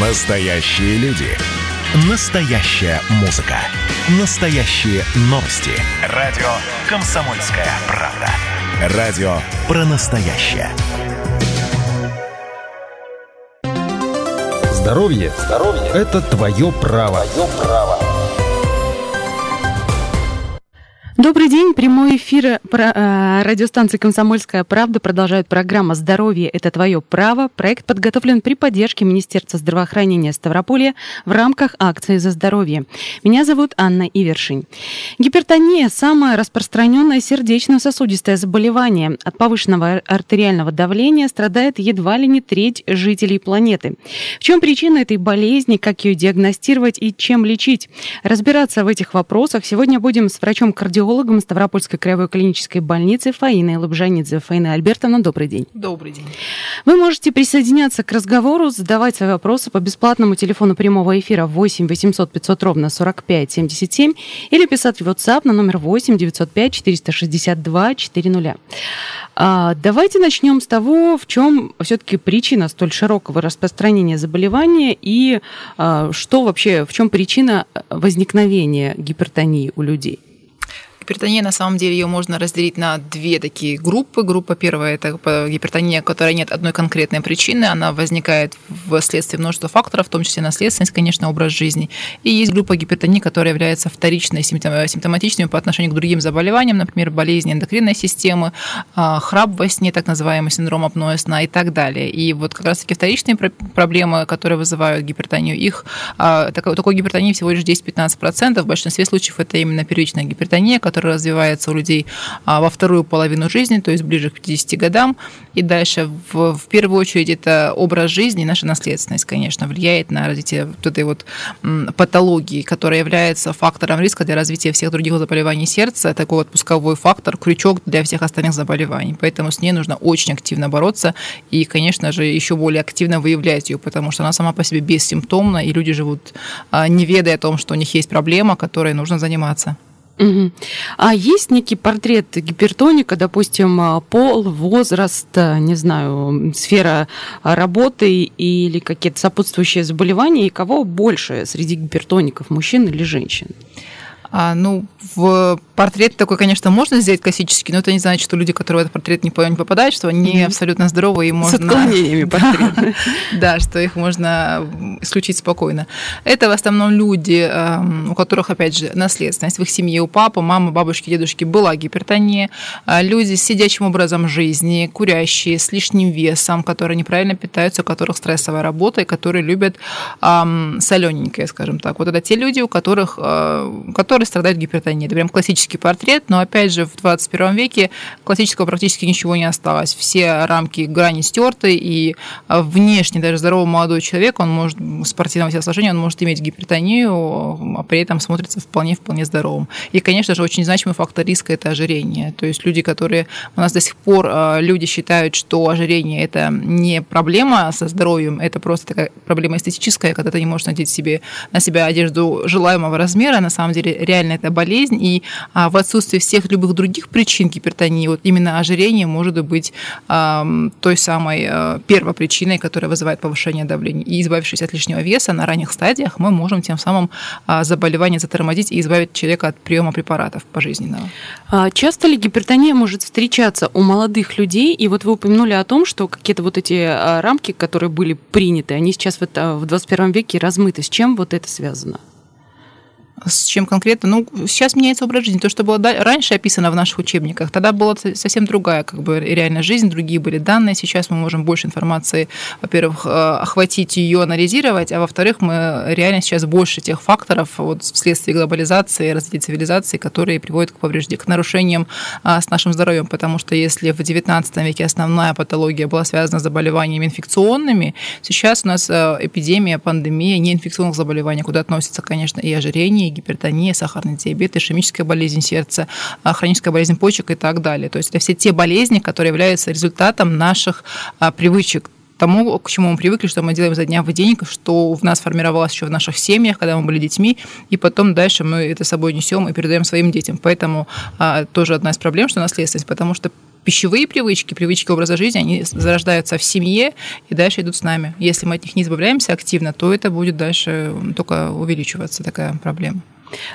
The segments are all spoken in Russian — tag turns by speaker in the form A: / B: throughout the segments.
A: Настоящие люди. Настоящая музыка. Настоящие новости. Радио «Комсомольская правда». Радио про настоящее.
B: Здоровье, Здоровье – это твое право. Твое право.
C: Добрый день. Прямой эфир э, радиостанции «Комсомольская правда» продолжает программа «Здоровье – это твое право». Проект подготовлен при поддержке Министерства здравоохранения Ставрополья в рамках акции «За здоровье». Меня зовут Анна Ивершин. Гипертония – самое распространенное сердечно-сосудистое заболевание. От повышенного артериального давления страдает едва ли не треть жителей планеты. В чем причина этой болезни, как ее диагностировать и чем лечить? Разбираться в этих вопросах сегодня будем с врачом-кардиологом кардиологом Ставропольской краевой клинической больницы Фаиной Лобжанидзе. Фаина Альбертовна, добрый день.
D: Добрый день.
C: Вы можете присоединяться к разговору, задавать свои вопросы по бесплатному телефону прямого эфира 8 800 500 ровно 45 77 или писать в WhatsApp на номер 8 905 462 400. А, давайте начнем с того, в чем все-таки причина столь широкого распространения заболевания и а, что вообще, в чем причина возникновения гипертонии у людей.
D: Гипертония, на самом деле, ее можно разделить на две такие группы. Группа первая – это гипертония, у которой нет одной конкретной причины. Она возникает вследствие множества факторов, в том числе наследственность, конечно, образ жизни. И есть группа гипертонии, которая является вторичной, симптоматичной по отношению к другим заболеваниям, например, болезни эндокринной системы, а, храп во сне, так называемый синдром апноэ сна и так далее. И вот как раз-таки вторичные проблемы, которые вызывают гипертонию, их а, такой гипертонии всего лишь 10-15%. В большинстве случаев это именно первичная гипертония, которая который развивается у людей а, во вторую половину жизни, то есть ближе к 50 годам. И дальше, в, в первую очередь, это образ жизни, наша наследственность, конечно, влияет на развитие вот этой вот патологии, которая является фактором риска для развития всех других заболеваний сердца, такой вот пусковой фактор, крючок для всех остальных заболеваний. Поэтому с ней нужно очень активно бороться и, конечно же, еще более активно выявлять ее, потому что она сама по себе бессимптомна, и люди живут а, не ведая о том, что у них есть проблема, которой нужно заниматься.
C: Угу. А есть некий портрет гипертоника, допустим, а, пол, возраст, а, не знаю, сфера работы или какие-то сопутствующие заболевания, и кого больше среди гипертоников, мужчин или женщин?
D: А, ну, в портрет такой, конечно, можно сделать классический, но это не значит, что люди, которые в этот портрет не попадают, что они mm-hmm. абсолютно здоровы и можно...
C: С отклонениями портрета.
D: Да, что их можно исключить спокойно. Это в основном люди, эм, у которых, опять же, наследственность. В их семье у папы, мамы, бабушки, дедушки была гипертония. А люди с сидячим образом жизни, курящие, с лишним весом, которые неправильно питаются, у которых стрессовая работа и которые любят солененькое, скажем так. Вот это те люди, у которых, э, которые страдают гипертонией. Это прям классический портрет, но опять же в 21 веке классического практически ничего не осталось. Все рамки грани стерты, и а, внешне даже здоровый молодой человек, он может спортивного телосложения, он может иметь гипертонию, а при этом смотрится вполне-вполне здоровым. И, конечно же, очень значимый фактор риска – это ожирение. То есть люди, которые у нас до сих пор а, люди считают, что ожирение – это не проблема со здоровьем, это просто такая проблема эстетическая, когда ты не можешь надеть себе на себя одежду желаемого размера, на самом деле реально это болезнь, и а, в отсутствии всех любых других причин гипертонии, вот именно ожирение может быть а, той самой а, первой причиной, которая вызывает повышение давления. И избавившись от лишнего веса на ранних стадиях, мы можем тем самым а, заболевание затормозить и избавить человека от приема препаратов пожизненного.
C: А часто ли гипертония может встречаться у молодых людей? И вот вы упомянули о том, что какие-то вот эти а, рамки, которые были приняты, они сейчас в, это, в 21 веке размыты. С чем вот это связано?
D: С чем конкретно? Ну, сейчас меняется образ жизни. То, что было раньше описано в наших учебниках, тогда была совсем другая как бы реальная жизнь, другие были данные. Сейчас мы можем больше информации, во-первых, э, охватить ее, анализировать, а во-вторых, мы реально сейчас больше тех факторов вот вследствие глобализации, развития цивилизации, которые приводят к повреждениям, к нарушениям а, с нашим здоровьем. Потому что если в XIX веке основная патология была связана с заболеваниями инфекционными, сейчас у нас э, эпидемия, пандемия неинфекционных заболеваний, куда относятся, конечно, и ожирение, диабетия, гипертония, сахарный диабет, ишемическая болезнь сердца, а, хроническая болезнь почек и так далее. То есть это все те болезни, которые являются результатом наших а, привычек тому, к чему мы привыкли, что мы делаем за дня в день, что в нас формировалось еще в наших семьях, когда мы были детьми, и потом дальше мы это с собой несем и передаем своим детям. Поэтому а, тоже одна из проблем, что наследственность, потому что пищевые привычки, привычки образа жизни, они зарождаются в семье и дальше идут с нами. Если мы от них не избавляемся активно, то это будет дальше только увеличиваться, такая проблема.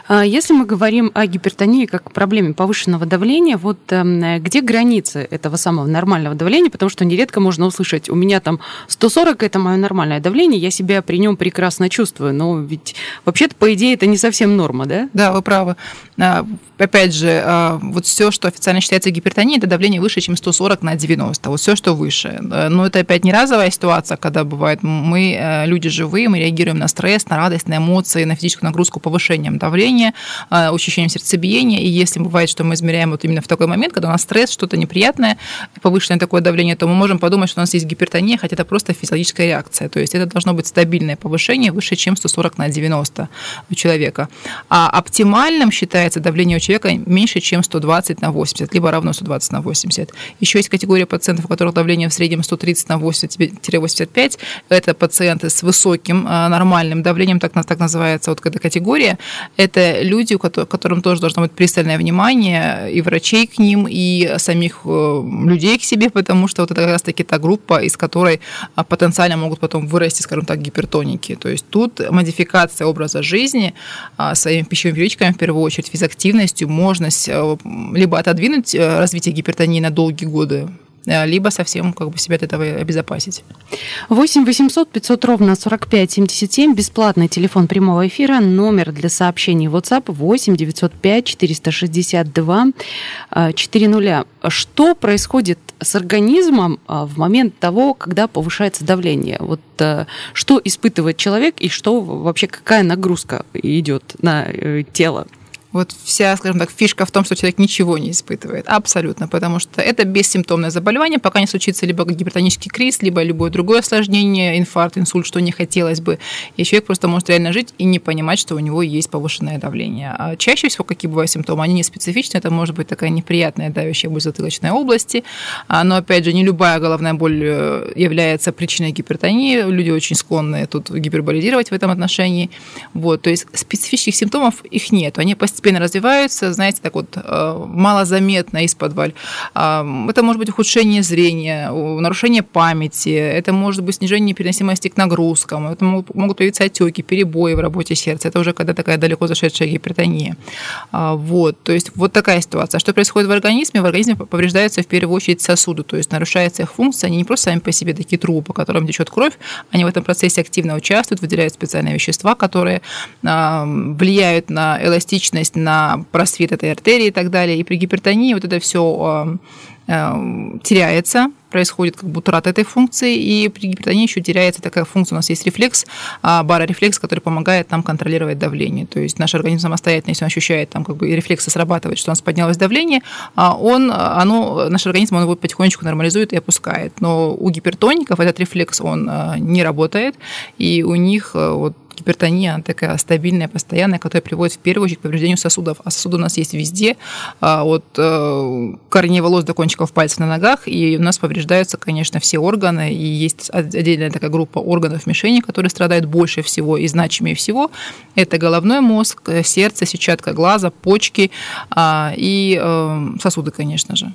C: А если мы говорим о гипертонии как проблеме повышенного давления, вот эм, где границы этого самого нормального давления? Потому что нередко можно услышать, у меня там 140 – это мое нормальное давление, я себя при нем прекрасно чувствую. Но ведь вообще-то, по идее, это не совсем норма, да?
D: Да, вы правы. А, опять же, а, вот все, что официально считается гипертонией, это давление выше, чем 140 на 90. Вот все, что выше. Но это опять не разовая ситуация, когда бывает, мы э, люди живые, мы реагируем на стресс, на радость, на эмоции, на физическую нагрузку повышением давления, ощущением сердцебиения. И если бывает, что мы измеряем вот именно в такой момент, когда у нас стресс, что-то неприятное, повышенное такое давление, то мы можем подумать, что у нас есть гипертония, хотя это просто физиологическая реакция. То есть это должно быть стабильное повышение выше, чем 140 на 90 у человека. А оптимальным считается давление у человека меньше, чем 120 на 80, либо равно 120 на 80. Еще есть категория пациентов, у которых давление в среднем 130 на 80-85. Это пациенты с высоким а, нормальным давлением, так, так называется вот эта категория это люди, которым тоже должно быть пристальное внимание и врачей к ним, и самих э, людей к себе, потому что вот это как раз-таки та группа, из которой а, потенциально могут потом вырасти, скажем так, гипертоники. То есть тут модификация образа жизни а, своими пищевыми привычками, в первую очередь физактивностью, можно э, либо отодвинуть э, развитие гипертонии на долгие годы, либо совсем как бы себя от этого обезопасить.
C: 8 800 500 ровно 45 77, бесплатный телефон прямого эфира, номер для сообщений WhatsApp 8 905 462 400. Что происходит с организмом э, в момент того, когда повышается давление? Вот э, что испытывает человек и что вообще какая нагрузка идет на тело?
D: Вот вся, скажем так, фишка в том, что человек ничего не испытывает. Абсолютно. Потому что это бессимптомное заболевание, пока не случится либо гипертонический криз, либо любое другое осложнение, инфаркт, инсульт, что не хотелось бы. И человек просто может реально жить и не понимать, что у него есть повышенное давление. А чаще всего, какие бывают симптомы, они не специфичны. Это может быть такая неприятная давящая боль затылочной области. А, но, опять же, не любая головная боль э, является причиной гипертонии. Люди очень склонны тут гиперболизировать в этом отношении. Вот. То есть специфических симптомов их нет. Они постепенно постепенно развиваются, знаете, так вот э, малозаметно из подваль. А, это может быть ухудшение зрения, нарушение памяти, это может быть снижение переносимости к нагрузкам, это могут появиться отеки, перебои в работе сердца. Это уже когда такая далеко зашедшая гипертония. А, вот, то есть вот такая ситуация. А что происходит в организме? В организме повреждаются в первую очередь сосуды, то есть нарушается их функция. Они не просто сами по себе такие трубы, по которым течет кровь, они в этом процессе активно участвуют, выделяют специальные вещества, которые влияют на эластичность есть на просвет этой артерии и так далее. И при гипертонии вот это все э, теряется, происходит как бы утрата этой функции, и при гипертонии еще теряется такая функция, у нас есть рефлекс, а, барорефлекс, который помогает нам контролировать давление. То есть наш организм самостоятельно, если он ощущает, там как бы рефлексы срабатывает, что у нас поднялось давление, а он, оно, наш организм он его потихонечку нормализует и опускает. Но у гипертоников этот рефлекс, он э, не работает, и у них э, вот гипертония, она такая стабильная, постоянная, которая приводит в первую очередь к повреждению сосудов. А сосуды у нас есть везде, а, от э, корней волос до кончиков пальцев на ногах, и у нас повреждаются, конечно, все органы, и есть отдельная такая группа органов мишени, которые страдают больше всего и значимее всего. Это головной мозг, сердце, сетчатка глаза, почки а, и э, сосуды, конечно же.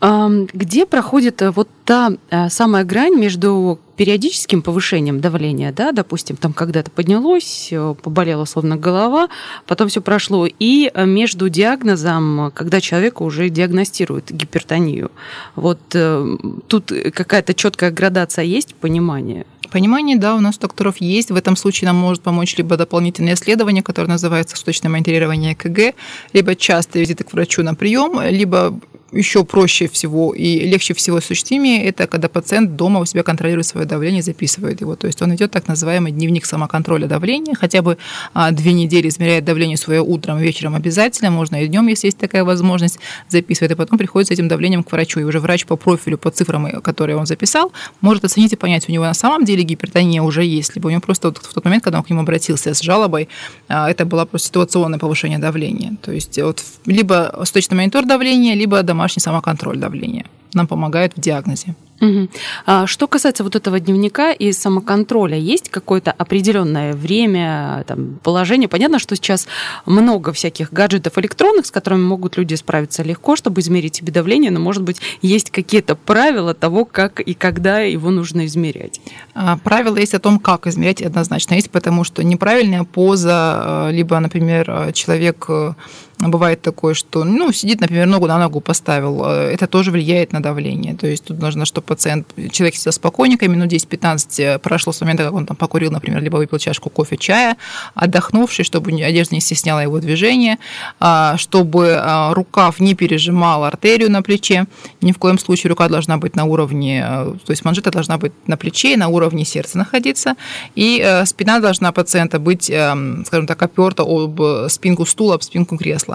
C: Где проходит э, вот та э, самая грань между периодическим повышением давления, да, допустим, там когда-то поднялось, э, поболела словно голова, потом все прошло, и между диагнозом, когда человека уже диагностируют гипертонию. Вот тут какая-то четкая градация есть, понимание?
D: Понимание, да, у нас у докторов есть. В этом случае нам может помочь либо дополнительное исследование, которое называется суточное мониторирование КГ, либо частые визиты к врачу на прием, либо еще проще всего и легче всего осуществимее, это когда пациент дома у себя контролирует свое давление, записывает его. То есть он идет так называемый дневник самоконтроля давления, хотя бы а, две недели измеряет давление свое утром, вечером обязательно, можно и днем, если есть такая возможность, записывает, и потом приходит с этим давлением к врачу. И уже врач по профилю, по цифрам, которые он записал, может оценить и понять, у него на самом деле гипертония уже есть, либо у него просто вот в тот момент, когда он к нему обратился с жалобой, а, это было просто ситуационное повышение давления. То есть вот либо сточный монитор давления, либо домашний домашний самоконтроль давления. Нам помогает в диагнозе.
C: Угу. А что касается вот этого дневника и самоконтроля, есть какое-то определенное время, там, положение? Понятно, что сейчас много всяких гаджетов электронных, с которыми могут люди справиться легко, чтобы измерить себе давление, но, может быть, есть какие-то правила того, как и когда его нужно измерять?
D: А, правила есть о том, как измерять, однозначно есть, потому что неправильная поза, э, либо, например, человек э, бывает такое, что, ну, сидит, например, ногу на ногу поставил, это тоже влияет на давление. То есть тут нужно, чтобы пациент, человек сидел спокойненько, минут 10-15 прошло с момента, как он там покурил, например, либо выпил чашку кофе, чая, отдохнувший, чтобы одежда не стесняла его движение, а, чтобы а, рукав не пережимал артерию на плече. Ни в коем случае рука должна быть на уровне, а, то есть манжета должна быть на плече и на уровне сердца находиться. И спина должна пациента быть, скажем так, оперта об спинку стула, об спинку кресла.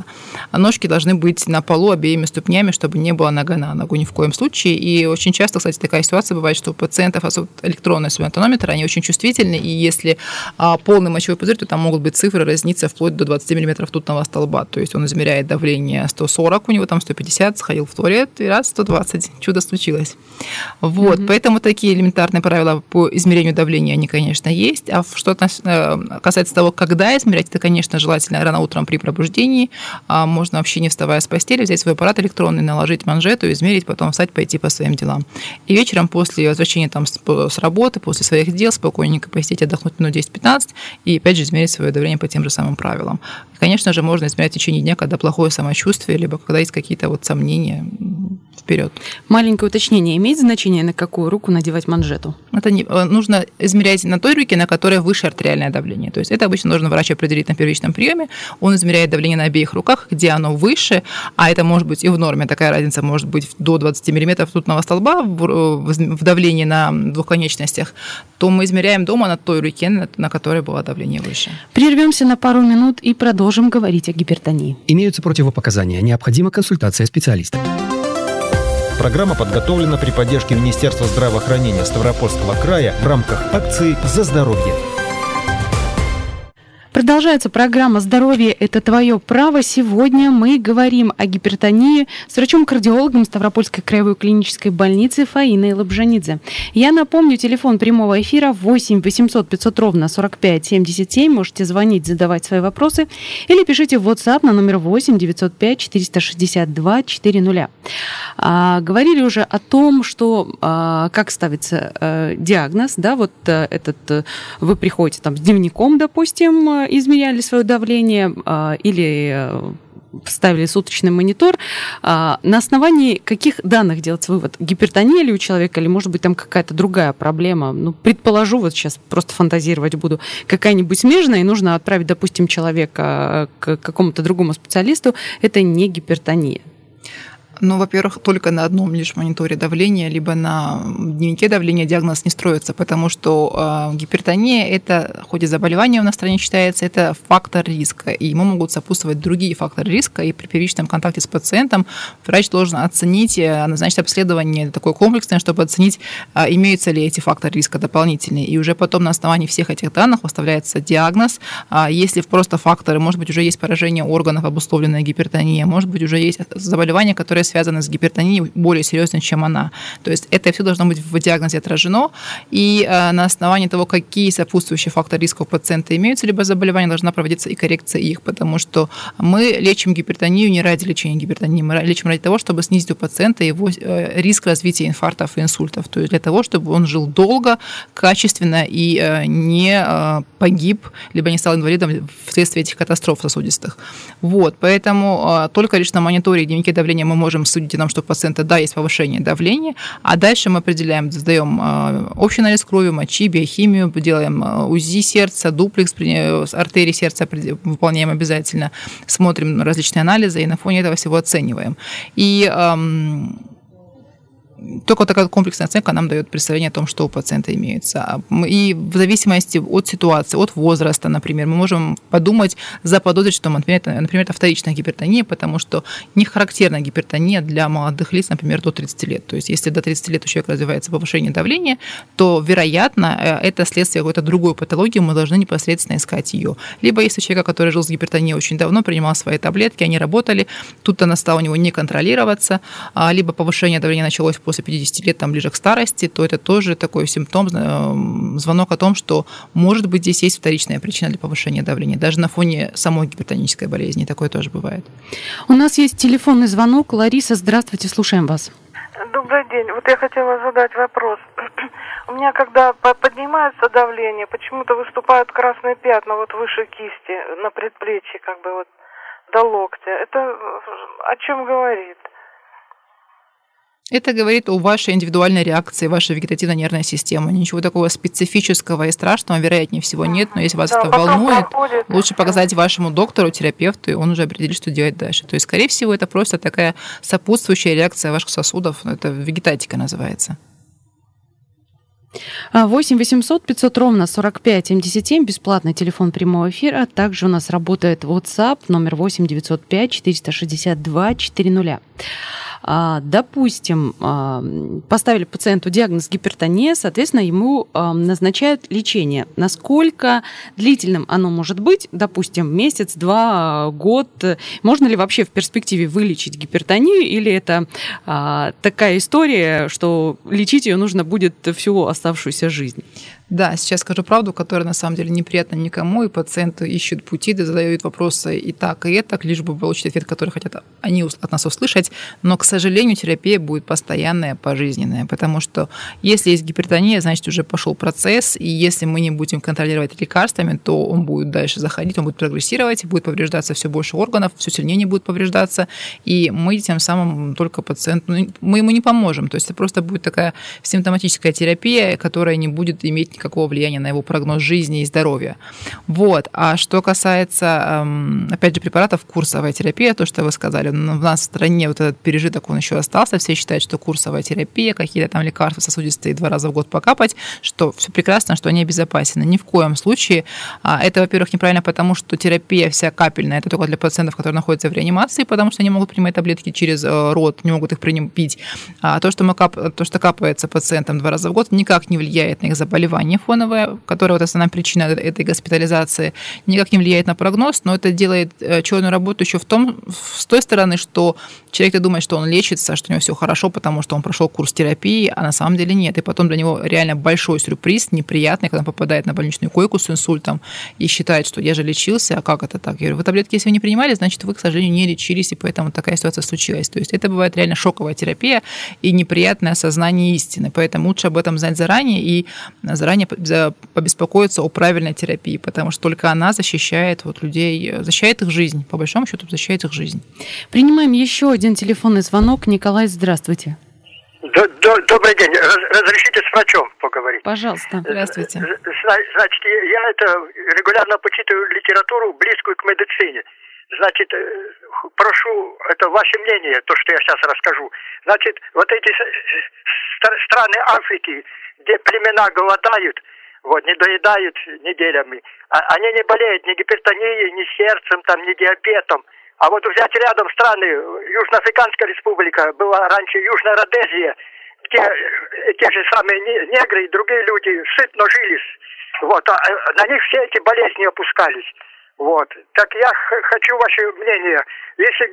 D: А ножки должны быть на полу обеими ступнями, чтобы не было нога на ногу ни в коем случае. И очень часто, кстати, такая ситуация бывает, что у пациентов, особенно электронный субантонометр, они очень чувствительны, и если а, полный мочевой пузырь, то там могут быть цифры разниться вплоть до 20 мм ртутного столба. То есть он измеряет давление 140, у него там 150, сходил в туалет, и раз 120. Чудо случилось. Вот, mm-hmm. поэтому такие элементарные правила по измерению давления, они, конечно, есть. А что э, касается того, когда измерять, это, конечно, желательно рано утром при пробуждении. А можно вообще не вставая с постели, взять свой аппарат электронный, наложить манжету, измерить, потом встать, пойти по своим делам. И вечером после возвращения там с, с работы, после своих дел, спокойненько посидеть, отдохнуть минут 10-15 и опять же измерить свое давление по тем же самым правилам. И, конечно же, можно измерять в течение дня, когда плохое самочувствие, либо когда есть какие-то вот сомнения вперед.
C: Маленькое уточнение. Имеет значение, на какую руку надевать манжету?
D: Это не, э, нужно измерять на той руке, на которой выше артериальное давление. То есть это обычно нужно врач определить на первичном приеме. Он измеряет давление на обеих руках, где оно выше, а это может быть и в норме. Такая разница может быть до 20 мм ртутного столба в давлении на двух конечностях, то мы измеряем дома на той руке, на которой было давление выше.
C: Прервемся на пару минут и продолжим говорить о гипертонии.
B: Имеются противопоказания. Необходима консультация специалиста. Программа подготовлена при поддержке Министерства здравоохранения Ставропольского края в рамках акции «За здоровье».
C: Продолжается программа «Здоровье – это твое право». Сегодня мы говорим о гипертонии с врачом-кардиологом Ставропольской краевой клинической больницы Фаиной Лобжанидзе. Я напомню, телефон прямого эфира 8 800 500 ровно 45 77. Можете звонить, задавать свои вопросы или пишите в WhatsApp на номер 8 905 462 400. А, говорили уже о том, что а, как ставится а, диагноз, да, вот а, этот, а, вы приходите там с дневником, допустим, измеряли свое давление а, или э, ставили суточный монитор, а, на основании каких данных делать вывод? Гипертония ли у человека, или может быть там какая-то другая проблема? Ну, предположу, вот сейчас просто фантазировать буду, какая-нибудь смежная, и нужно отправить, допустим, человека к какому-то другому специалисту, это не гипертония.
D: Ну, во-первых, только на одном лишь мониторе давления, либо на дневнике давления диагноз не строится, потому что э, гипертония – это, хоть и заболевание у нас в стране считается, это фактор риска, и ему могут сопутствовать другие факторы риска, и при первичном контакте с пациентом врач должен оценить, э, назначить обследование такое комплексное, чтобы оценить, э, имеются ли эти факторы риска дополнительные, и уже потом на основании всех этих данных выставляется диагноз. А если просто факторы, может быть, уже есть поражение органов, обусловленная гипертония, может быть, уже есть заболевание, которое связаны с гипертонией, более серьезные, чем она. То есть это все должно быть в диагнозе отражено, и э, на основании того, какие сопутствующие факторы риска у пациента имеются, либо заболевания, должна проводиться и коррекция их, потому что мы лечим гипертонию не ради лечения гипертонии, мы лечим ради того, чтобы снизить у пациента его э, риск развития инфарктов и инсультов, то есть для того, чтобы он жил долго, качественно и э, не погиб, либо не стал инвалидом вследствие этих катастроф сосудистых. Вот, поэтому только лишь на мониторе дневники давления мы можем судите нам, что у пациента, да, есть повышение давления, а дальше мы определяем, сдаем а, общий анализ крови, мочи, биохимию, делаем а, УЗИ сердца, дуплекс, артерии сердца выполняем обязательно, смотрим различные анализы и на фоне этого всего оцениваем. И только такая комплексная оценка нам дает представление о том, что у пациента имеется. А и в зависимости от ситуации, от возраста, например, мы можем подумать, заподозрить, что, например, это, например, это вторичная гипертония, потому что не характерна гипертония для молодых лиц, например, до 30 лет. То есть если до 30 лет у человека развивается повышение давления, то, вероятно, э, это следствие какой-то другой патологии, мы должны непосредственно искать ее. Либо если у человека, который жил с гипертонией очень давно, принимал свои таблетки, они работали, тут она стала у него не контролироваться, а, либо повышение давления началось после 50 лет, там ближе к старости, то это тоже такой симптом, э, звонок о том, что может быть здесь есть вторичная причина для повышения давления, даже на фоне самой гипертонической болезни, такое тоже бывает.
C: У нас есть телефонный звонок. Лариса, здравствуйте, слушаем вас.
E: Добрый день. Вот я хотела задать вопрос. У меня, когда поднимается давление, почему-то выступают красные пятна вот выше кисти, на предплечье, как бы вот до локтя. Это о чем говорит?
D: Это говорит о вашей индивидуальной реакции, вашей вегетативной нервной системы. Ничего такого специфического и страшного, вероятнее всего, нет. Но если вас да, это волнует, проходит. лучше показать вашему доктору, терапевту, и он уже определит, что делать дальше. То есть, скорее всего, это просто такая сопутствующая реакция ваших сосудов. Это вегетатика называется.
C: 8 800 500 ровно 45 77, бесплатный телефон прямого эфира. Также у нас работает WhatsApp номер 8 905 462 400. А, допустим, а, поставили пациенту диагноз гипертония, соответственно, ему а, назначают лечение. Насколько длительным оно может быть? Допустим, месяц, два, год. Можно ли вообще в перспективе вылечить гипертонию или это такая история, что лечить ее нужно будет всю оставшуюся жизнь?
D: Да, сейчас скажу правду, которая на самом деле неприятна никому, и пациенты ищут пути, да задают вопросы и так, и это, лишь бы получить ответ, который хотят они от нас услышать. Но, к сожалению, терапия будет постоянная, пожизненная, потому что если есть гипертония, значит, уже пошел процесс, и если мы не будем контролировать лекарствами, то он будет дальше заходить, он будет прогрессировать, будет повреждаться все больше органов, все сильнее не будет повреждаться, и мы тем самым только пациенту, ну, мы ему не поможем. То есть это просто будет такая симптоматическая терапия, которая не будет иметь никакого влияния на его прогноз жизни и здоровья. Вот. А что касается, эм, опять же, препаратов, курсовая терапия, то, что вы сказали, у нас в стране вот этот пережиток, он еще остался, все считают, что курсовая терапия, какие-то там лекарства сосудистые два раза в год покапать, что все прекрасно, что они обезопасены. Ни в коем случае. А, это, во-первых, неправильно, потому что терапия вся капельная, это только для пациентов, которые находятся в реанимации, потому что они могут принимать таблетки через э, рот, не могут их пить. А то, что, мы кап... то, что капается пациентам два раза в год, никак не влияет на их заболевание заболевание фоновое, которое вот основная причина этой госпитализации, никак не влияет на прогноз, но это делает э, черную работу еще в том, с той стороны, что человек думает, что он лечится, что у него все хорошо, потому что он прошел курс терапии, а на самом деле нет. И потом для него реально большой сюрприз, неприятный, когда он попадает на больничную койку с инсультом и считает, что я же лечился, а как это так? Я говорю, вы таблетки, если вы не принимали, значит, вы, к сожалению, не лечились, и поэтому такая ситуация случилась. То есть это бывает реально шоковая терапия и неприятное осознание истины. Поэтому лучше об этом знать заранее и заранее заранее побеспокоиться о правильной терапии, потому что только она защищает вот людей, защищает их жизнь, по большому счету защищает их жизнь.
C: Принимаем еще один телефонный звонок. Николай, здравствуйте.
F: Добрый день. Разрешите с врачом поговорить?
C: Пожалуйста.
D: Здравствуйте.
F: Значит, я это регулярно почитываю литературу, близкую к медицине. Значит, э, прошу, это ваше мнение, то, что я сейчас расскажу. Значит, вот эти страны Африки, где племена голодают, вот, не доедают неделями, а, они не болеют ни гипертонией, ни сердцем, там, ни диабетом. А вот взять рядом страны, Южноафриканская республика, была раньше Южная Родезия, где э, те же самые негры и другие люди сытно жили. Вот, а, а на них все эти болезни опускались. Вот. Так я хочу ваше мнение. Если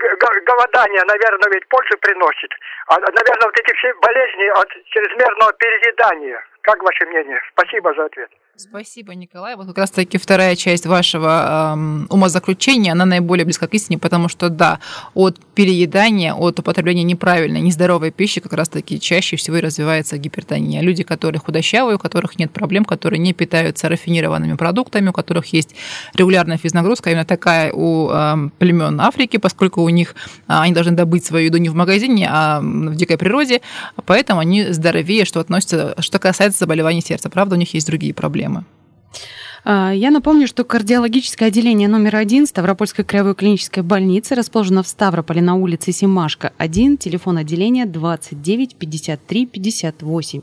F: голодание, наверное, ведь пользу приносит, а, наверное, вот эти все болезни от чрезмерного переедания. Как ваше мнение? Спасибо за ответ.
D: Спасибо, Николай. Вот как раз-таки вторая часть вашего эм, умозаключения, она наиболее близка к истине, потому что, да, от переедания, от употребления неправильной, нездоровой пищи как раз-таки чаще всего и развивается гипертония. Люди, которые худощавые, у которых нет проблем, которые не питаются рафинированными продуктами, у которых есть регулярная физнагрузка, именно такая у эм, племен Африки, поскольку у них э, они должны добыть свою еду не в магазине, а в дикой природе, поэтому они здоровее, что относится, что касается заболеваний сердца. Правда, у них есть другие проблемы проблемы.
C: А, я напомню, что кардиологическое отделение номер один Ставропольской краевой клинической больницы расположено в Ставрополе на улице Симашка 1, телефон отделения 29 53 58.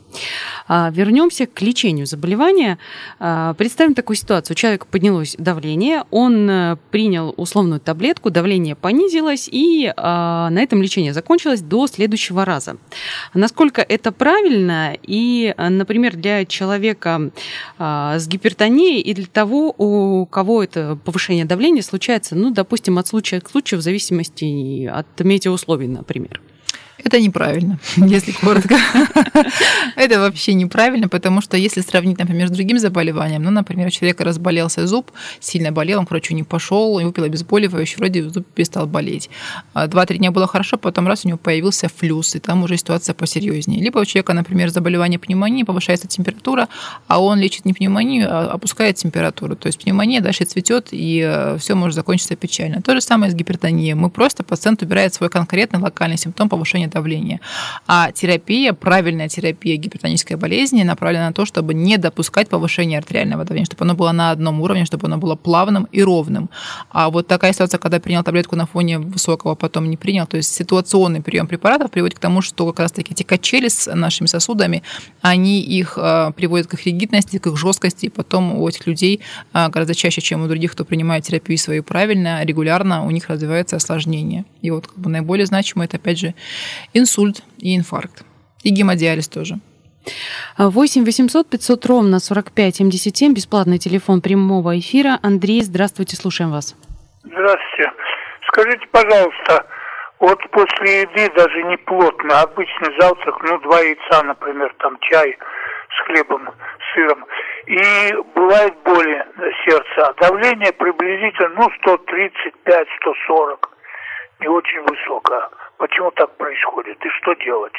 C: Вернемся к лечению заболевания. А, представим такую ситуацию. У человека поднялось давление, он э, принял условную таблетку, давление понизилось, и а, на этом лечение закончилось до следующего раза. Насколько это правильно? И, например, для человека с гипертонией и для того, у кого это повышение давления случается, ну, допустим, от случая к случаю в зависимости от метеоусловий, например.
D: Это неправильно, если коротко. Это вообще неправильно, потому что если сравнить, например, с другим заболеванием, ну, например, у человека разболелся зуб, сильно болел, он к врачу не пошел, выпил обезболивающее, вроде зуб перестал болеть. А два-три дня было хорошо, потом раз у него появился флюс, и там уже ситуация посерьезнее. Либо у человека, например, заболевание пневмонии, повышается температура, а он лечит не пневмонию, а опускает температуру. То есть пневмония дальше цветет, и э, все может закончиться печально. То же самое с гипертонией. Мы просто пациент убирает свой конкретный локальный симптом повышения давления. А терапия, правильная терапия гипертонической болезни направлена на то, чтобы не допускать повышения артериального давления, чтобы оно было на одном уровне, чтобы оно было плавным и ровным. А вот такая ситуация, когда принял таблетку на фоне высокого, потом не принял, то есть ситуационный прием препаратов приводит к тому, что как раз-таки эти качели с нашими сосудами, они их э, приводят к их ригидности, к их жесткости, и потом у этих людей э, гораздо чаще, чем у других, кто принимает терапию свою правильно, регулярно, у них развивается осложнение. И вот как бы наиболее значимое это, опять же, инсульт и инфаркт. И гемодиализ тоже.
C: 8 800 500 ровно 45 77, бесплатный телефон прямого эфира. Андрей, здравствуйте, слушаем вас.
G: Здравствуйте. Скажите, пожалуйста, вот после еды даже не плотно, обычный завтрак, ну, два яйца, например, там чай с хлебом, сыром, и бывает боли на сердце, а давление приблизительно, ну, 135-140, не очень высокое. Почему так происходит и что делать?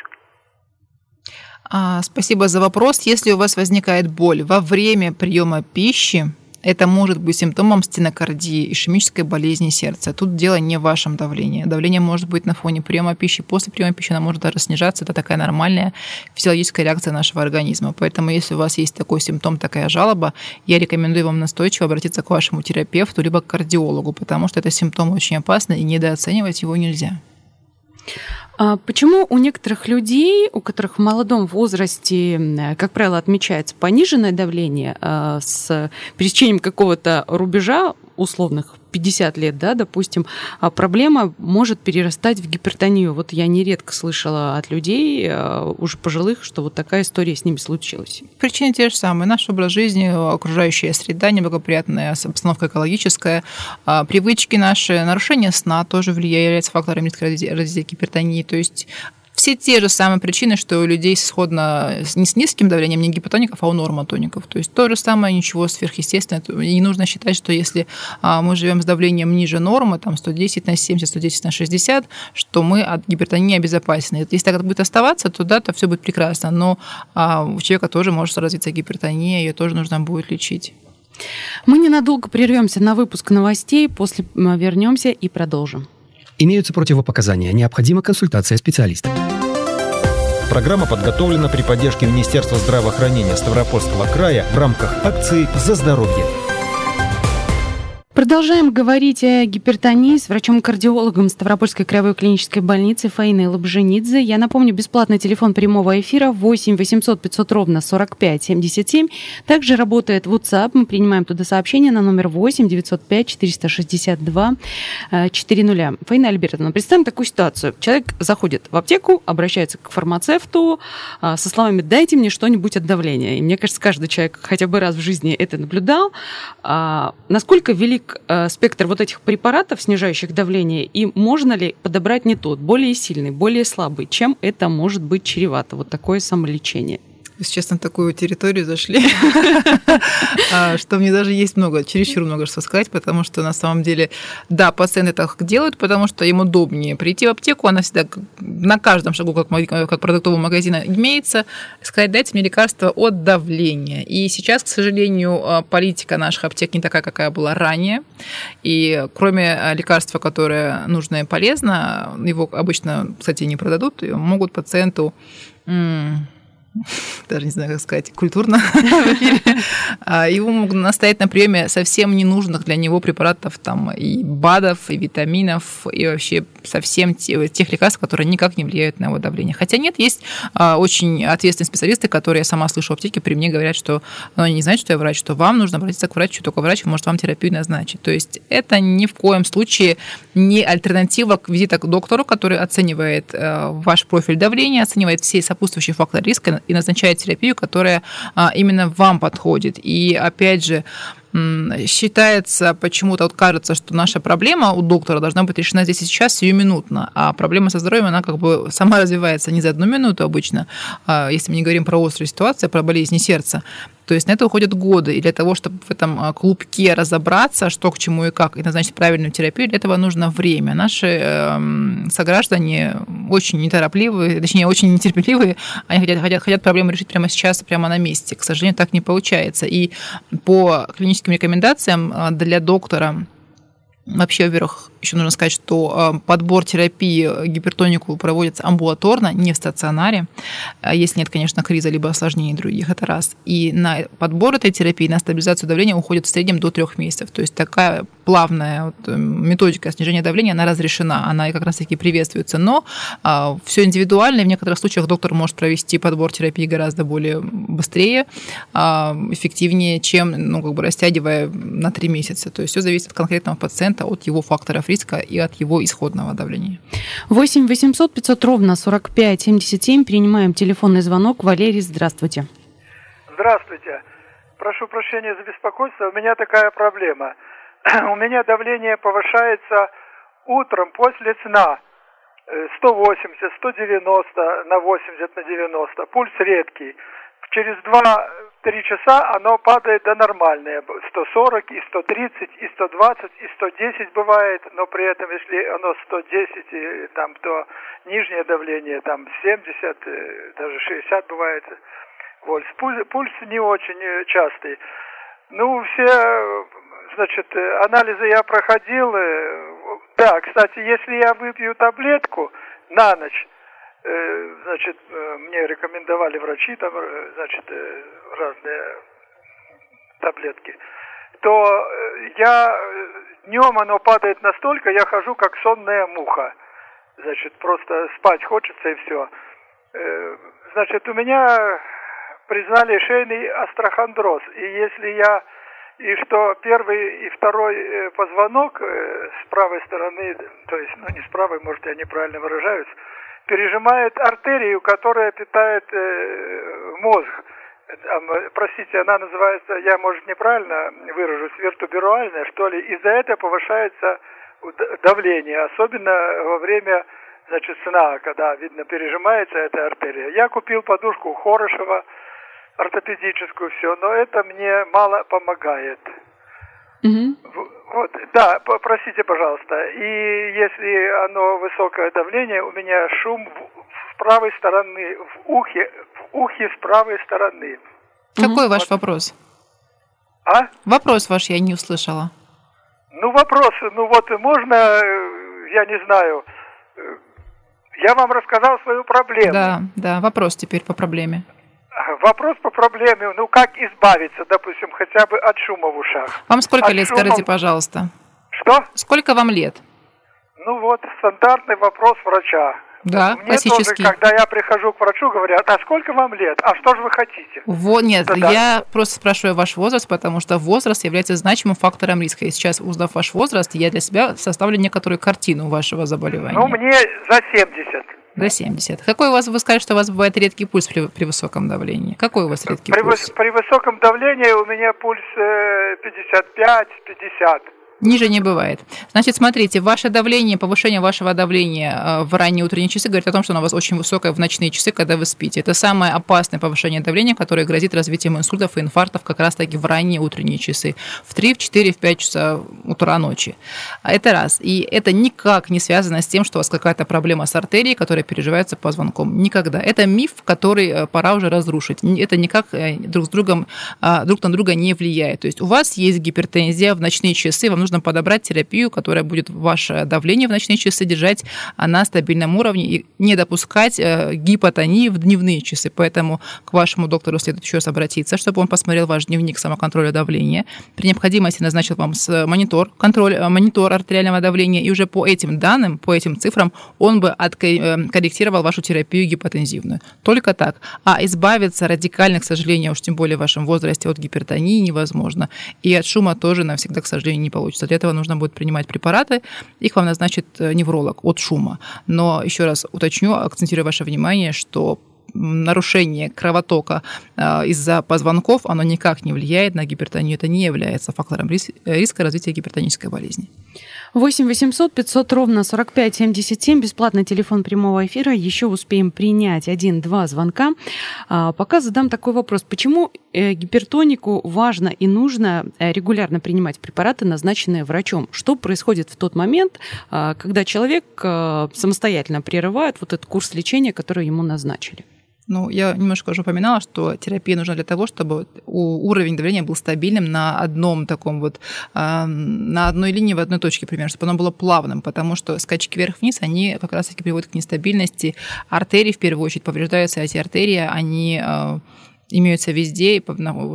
D: А, спасибо за вопрос. Если у вас возникает боль во время приема пищи, это может быть симптомом стенокардии, ишемической болезни сердца. Тут дело не в вашем давлении. Давление может быть на фоне приема пищи, после приема пищи оно может даже снижаться. Это такая нормальная физиологическая реакция нашего организма. Поэтому, если у вас есть такой симптом, такая жалоба, я рекомендую вам настойчиво обратиться к вашему терапевту либо к кардиологу, потому что это симптом очень опасный, и недооценивать его нельзя.
C: А почему у некоторых людей, у которых в молодом возрасте, как правило, отмечается пониженное давление а, с пересечением какого-то рубежа условных 50 лет, да, допустим, а проблема может перерастать в гипертонию. Вот я нередко слышала от людей, а, уже пожилых, что вот такая история с ними случилась.
D: Причины те же самые. Наш образ жизни, окружающая среда, неблагоприятная обстановка экологическая, а, привычки наши, нарушение сна тоже влияют фактором риска развития гипертонии. То есть все те же самые причины, что у людей сходно не с низким давлением, не гипотоников, а у нормотоников. То есть то же самое, ничего сверхъестественного. И не нужно считать, что если а, мы живем с давлением ниже нормы, там 110 на 70, 110 на 60, что мы от гипертонии обезопасены. Если так будет оставаться, то да, то все будет прекрасно. Но а, у человека тоже может развиться гипертония, ее тоже нужно будет лечить.
C: Мы ненадолго прервемся на выпуск новостей, после вернемся и продолжим.
B: Имеются противопоказания. Необходима консультация специалиста. Программа подготовлена при поддержке Министерства здравоохранения Ставропольского края в рамках акции «За здоровье».
C: Продолжаем говорить о гипертонии с врачом-кардиологом Ставропольской краевой клинической больницы Фаиной Лабженидзе. Я напомню, бесплатный телефон прямого эфира 8 800 500 ровно 45 77. Также работает WhatsApp. Мы принимаем туда сообщения на номер 8 905 462 400. Фаина Альбертовна, представим такую ситуацию. Человек заходит в аптеку, обращается к фармацевту э, со словами «дайте мне что-нибудь от давления». И мне кажется, каждый человек хотя бы раз в жизни это наблюдал. А, насколько велик э, спектр вот этих препаратов, снижающих давление, и можно ли подобрать не тот, более сильный, более слабый? Чем это может быть чревато, вот такое самолечение?
D: Если честно, такую территорию зашли, а, что мне даже есть много, чересчур много что сказать, потому что на самом деле, да, пациенты так делают, потому что им удобнее прийти в аптеку, она всегда на каждом шагу, как, как продуктового магазина, имеется, сказать, дайте мне лекарство от давления. И сейчас, к сожалению, а, политика наших аптек не такая, какая была ранее. И кроме а, лекарства, которое нужно и полезно, его обычно, кстати, не продадут, могут пациенту даже не знаю, как сказать, культурно в эфире, а, его могут настоять на приеме совсем ненужных для него препаратов, там и БАДов, и витаминов, и вообще совсем тех лекарств, которые никак не влияют на его давление. Хотя нет, есть а, очень ответственные специалисты, которые я сама слышу в аптеке, при мне говорят, что ну, они не знают, что я врач, что вам нужно обратиться к врачу, только врач может вам терапию назначить. То есть это ни в коем случае не альтернатива к визиту к доктору, который оценивает э, ваш профиль давления, оценивает все сопутствующие факторы риска и назначает терапию, которая а, именно вам подходит. И опять же, считается почему-то, вот кажется, что наша проблема у доктора должна быть решена здесь и сейчас, сиюминутно, а проблема со здоровьем, она как бы сама развивается не за одну минуту обычно, а если мы не говорим про острую ситуацию, а про болезни сердца, то есть на это уходят годы. И для того, чтобы в этом а, клубке разобраться, что к чему и как, и назначить правильную терапию, для этого нужно время. Наши э, сограждане очень неторопливые, точнее, очень нетерпеливые. Они хотят, хотят, хотят проблему решить прямо сейчас, прямо на месте. К сожалению, так не получается. И по клиническим рекомендациям а, для доктора Вообще, во-первых, еще нужно сказать, что а, подбор терапии гипертонику проводится амбулаторно, не в стационаре, а если нет, конечно, криза либо осложнений других, это раз. И на подбор этой терапии, на стабилизацию давления уходит в среднем до трех месяцев. То есть такая плавная вот э, методика снижения давления, она разрешена, она как раз-таки приветствуется. Но а, все индивидуально, и в некоторых случаях доктор может провести подбор терапии гораздо более быстрее, эффективнее, чем ну, как бы растягивая на три месяца. То есть все зависит от конкретного пациента от его факторов риска и от его исходного давления.
C: 8 800 500 ровно 45 77. Принимаем телефонный звонок. Валерий, здравствуйте.
H: Здравствуйте. Прошу прощения за беспокойство. У меня такая проблема. У меня давление повышается утром после сна. 180, э, 190 на 80 на 90. Пульс редкий. Через 2-3 часа оно падает до нормальное. 140 и 130 и 120 и 110 бывает, но при этом если оно 110, и, там, то нижнее давление там 70, э, даже 60 бывает. Вот. Пульс, не очень э, частый. Ну, все, значит, э, анализы я проходил. Да, кстати, если я выпью таблетку на ночь, значит, э, мне рекомендовали врачи там, э, значит, разные таблетки, то я днем оно падает настолько, я хожу как сонная муха. Значит, просто спать хочется и все. Значит, у меня признали шейный астрохондроз. И если я и что первый и второй позвонок с правой стороны, то есть, ну не с правой, может я неправильно выражаюсь, пережимает артерию, которая питает э, мозг. Простите, она называется, я, может, неправильно выражусь, вертуберуальная, что ли. Из-за этого повышается давление, особенно во время значит, сна, когда, видно, пережимается эта артерия. Я купил подушку Хорошева, ортопедическую, все, но это мне мало помогает. Угу. Вот, да, простите, пожалуйста. И если оно высокое давление, у меня шум с правой стороны, в ухе, в ухе с правой стороны.
D: Какой угу. ваш вот. вопрос?
H: А?
D: Вопрос ваш я не услышала.
H: Ну, вопрос, ну вот можно, э, я не знаю, э, я вам рассказал свою проблему.
D: Да, да, вопрос теперь по проблеме.
H: Вопрос по проблеме, ну как избавиться, допустим, хотя бы от шума в ушах.
D: Вам сколько от лет, шума... скажите, пожалуйста?
H: Что?
D: Сколько вам лет?
H: Ну вот, стандартный вопрос врача.
D: Да,
H: Мне
D: классический.
H: Тоже, когда я прихожу к врачу, говорят, а сколько вам лет? А что же вы хотите?
D: Во, нет, да, я просто спрашиваю ваш возраст, потому что возраст является значимым фактором риска. И сейчас, узнав ваш возраст, я для себя составлю некоторую картину вашего заболевания.
H: Ну, мне за 70.
D: До 70. Какой у вас, вы сказали, что у вас бывает редкий пульс при, при высоком давлении? Какой у вас редкий
H: при,
D: пульс?
H: При высоком давлении у меня пульс 55-50.
D: Ниже не бывает. Значит, смотрите, ваше давление, повышение вашего давления э, в ранние утренние часы говорит о том, что оно у вас очень высокое в ночные часы, когда вы спите. Это самое опасное повышение давления, которое грозит развитием инсультов и инфарктов как раз-таки в ранние утренние часы. В 3, в 4, в 5 часа утра ночи. Это раз. И это никак не связано с тем, что у вас какая-то проблема с артерией, которая переживается по звонкам. Никогда. Это миф, который э, пора уже разрушить. Это никак э, друг с другом, а, друг на друга не влияет. То есть у вас есть гипертензия в ночные часы, вам нужно подобрать терапию, которая будет ваше давление в ночные часы держать на стабильном уровне и не допускать э, гипотонии в дневные часы. Поэтому к вашему доктору следует еще раз обратиться, чтобы он посмотрел ваш дневник самоконтроля давления. При необходимости назначил вам монитор, контроль, э, монитор артериального давления, и уже по этим данным, по этим цифрам он бы откорректировал вашу терапию гипотензивную. Только так. А избавиться радикально, к сожалению, уж тем более в вашем возрасте от гипертонии невозможно. И от шума тоже навсегда, к сожалению, не получится. Для этого нужно будет принимать препараты. Их вам назначит э, невролог от шума. Но еще раз уточню, акцентирую ваше внимание, что нарушение кровотока э, из-за позвонков, оно никак не влияет на гипертонию. Это не является фактором риска развития гипертонической болезни.
C: 8 800 500 ровно 45 77, бесплатный телефон прямого эфира. Еще успеем принять один-два звонка. А, пока задам такой вопрос. Почему гипертонику важно и нужно э, регулярно принимать препараты, назначенные врачом? Что происходит в тот момент, а, когда человек э, самостоятельно прерывает вот этот курс лечения, который ему назначили?
D: Ну, я немножко уже упоминала, что терапия нужна для того, чтобы уровень давления был стабильным на одном таком вот, на одной линии, в одной точке примерно, чтобы оно было плавным, потому что скачки вверх-вниз, они как раз-таки приводят к нестабильности артерий, в первую очередь, повреждаются эти артерии, они а, имеются везде.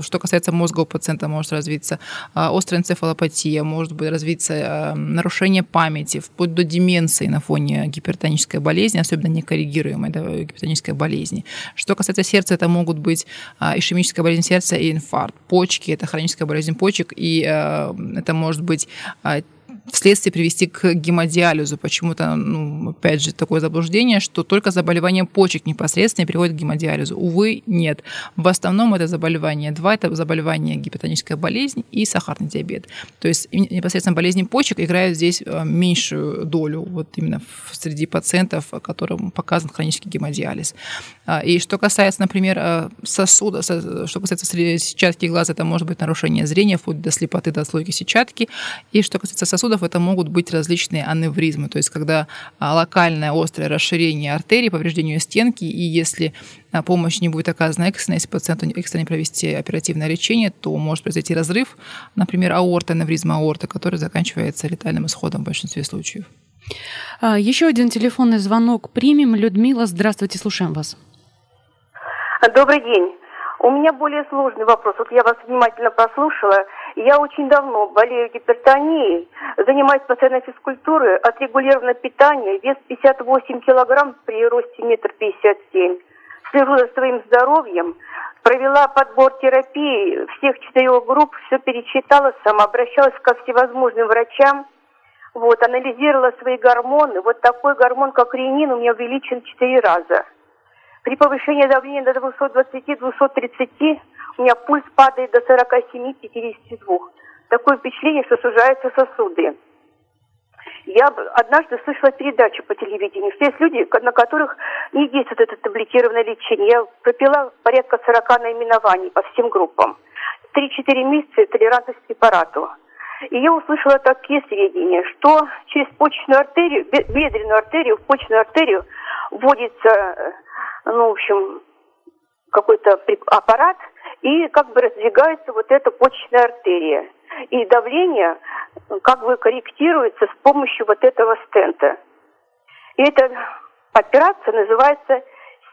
D: Что касается мозга у пациента, может развиться а, острая энцефалопатия, может быть развиться а, нарушение памяти, вплоть до деменции на фоне гипертонической болезни, особенно некоррегируемой да, гипертонической болезни. Что касается сердца, это могут быть а, ишемическая болезнь сердца и инфаркт. Почки – это хроническая болезнь почек, и это может быть вследствие привести к гемодиализу. Почему-то, ну, опять же, такое заблуждение, что только заболевание почек непосредственно приводит к гемодиализу. Увы, нет. В основном это заболевание два, это заболевание гипертоническая болезнь и сахарный диабет. То есть непосредственно болезни почек играют здесь э, меньшую долю вот именно среди пациентов, которым показан хронический гемодиализ. А, и что касается, например, э, сосуда, что касается сетчатки глаза, это может быть нарушение зрения, вплоть до слепоты, до слойки сетчатки. И что касается сосуда, это могут быть различные аневризмы, то есть когда а, локальное острое расширение артерии, повреждение стенки, и если а, помощь не будет оказана экстренно, если пациенту экстренно не провести оперативное лечение, то может произойти разрыв, например, аорта, аневризма аорта, который заканчивается летальным исходом в большинстве случаев.
C: А, еще один телефонный звонок примем. Людмила, здравствуйте, слушаем вас.
I: Добрый день. У меня более сложный вопрос. Вот я вас внимательно послушала. Я очень давно болею гипертонией, занимаюсь постоянной физкультурой, отрегулировано питание, вес 58 килограмм при росте метр пятьдесят семь. Слежу за своим здоровьем, провела подбор терапии всех четырех групп, все перечитала сама, обращалась ко всевозможным врачам, вот, анализировала свои гормоны. Вот такой гормон, как ренин, у меня увеличен четыре раза. При повышении давления до 220-230 у меня пульс падает до 47-52. Такое впечатление, что сужаются сосуды. Я однажды слышала передачу по телевидению, что есть люди, на которых не действует это таблетированное лечение. Я пропила порядка 40 наименований по всем группам. 3-4 месяца толерантность к препарату. И я услышала такие сведения, что через почечную артерию, бедренную артерию, в почечную артерию вводится э, ну, в общем, какой-то аппарат, и как бы раздвигается вот эта почечная артерия. И давление как бы корректируется с помощью вот этого стента. И эта операция называется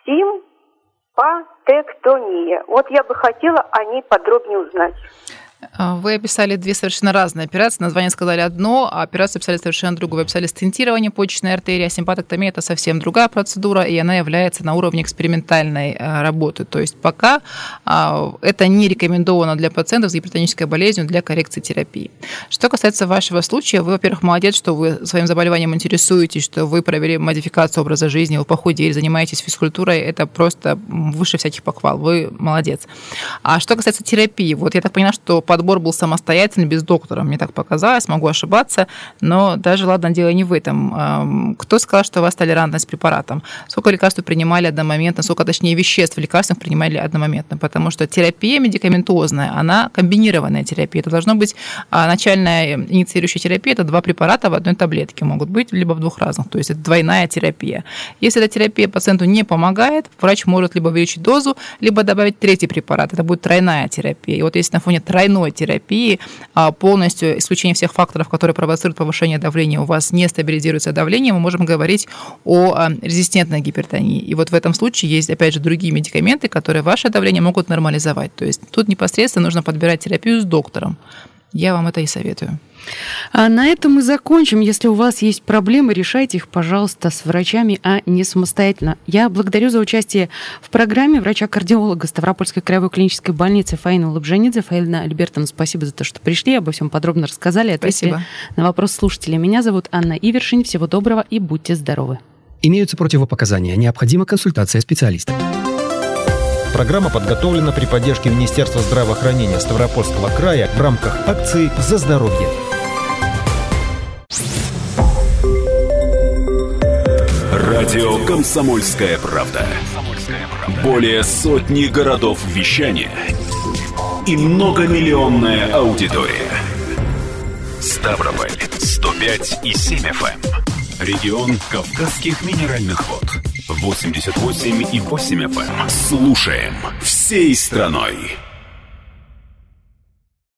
I: симпатектония. Вот я бы хотела о ней подробнее узнать.
D: А, вы описали две совершенно разные операции. Название сказали одно, а операцию описали совершенно другое. Вы описали стентирование почечной артерии, а симпатоктомия – это совсем другая процедура, и она является на уровне экспериментальной а, работы. То есть пока а, это не рекомендовано для пациентов с гипертонической болезнью для коррекции терапии. Что касается вашего случая, вы, во-первых, молодец, что вы своим заболеванием интересуетесь, что вы провели модификацию образа жизни, вы похудели, занимаетесь физкультурой. Это просто выше всяких похвал. Вы молодец. А что касается терапии, вот я так понимаю, что подбор был самостоятельный, без доктора. Мне так показалось, могу ошибаться, но даже, ладно, дело не в этом. Кто сказал, что у вас толерантность к препаратам? Сколько лекарств принимали одномоментно, сколько, точнее, веществ лекарств принимали одномоментно? Потому что терапия медикаментозная, она комбинированная терапия. Это должно быть а, начальная инициирующая терапия, это два препарата в одной таблетке могут быть, либо в двух разных, то есть это двойная терапия. Если эта терапия пациенту не помогает, врач может либо увеличить дозу, либо добавить третий препарат, это будет тройная терапия. И вот если на фоне тройной двойной терапии, а, полностью исключение всех факторов, которые провоцируют повышение давления, у вас не стабилизируется давление, мы можем говорить о а, резистентной гипертонии. И вот в этом случае есть, опять же, другие медикаменты, которые ваше давление могут нормализовать. То есть тут непосредственно нужно подбирать терапию с доктором. Я вам это и советую.
C: А на этом мы закончим. Если у вас есть проблемы, решайте их, пожалуйста, с врачами, а не самостоятельно. Я благодарю за участие в программе врача-кардиолога Ставропольской краевой клинической больницы Фаину Лобженидзе. Фаина Альбертовна, спасибо за то, что пришли, обо всем подробно рассказали, ответили спасибо. на вопрос слушателей. Меня зовут Анна Ивершин. Всего доброго и будьте здоровы.
B: Имеются противопоказания. Необходима консультация специалиста. Программа подготовлена при поддержке Министерства здравоохранения Ставропольского края в рамках акции «За здоровье».
A: Радио «Комсомольская правда». Более сотни городов вещания и многомиллионная аудитория. Ставрополь 105 и 7 FM. Регион Кавказских минеральных вод. 88,8 FM. Слушаем всей страной.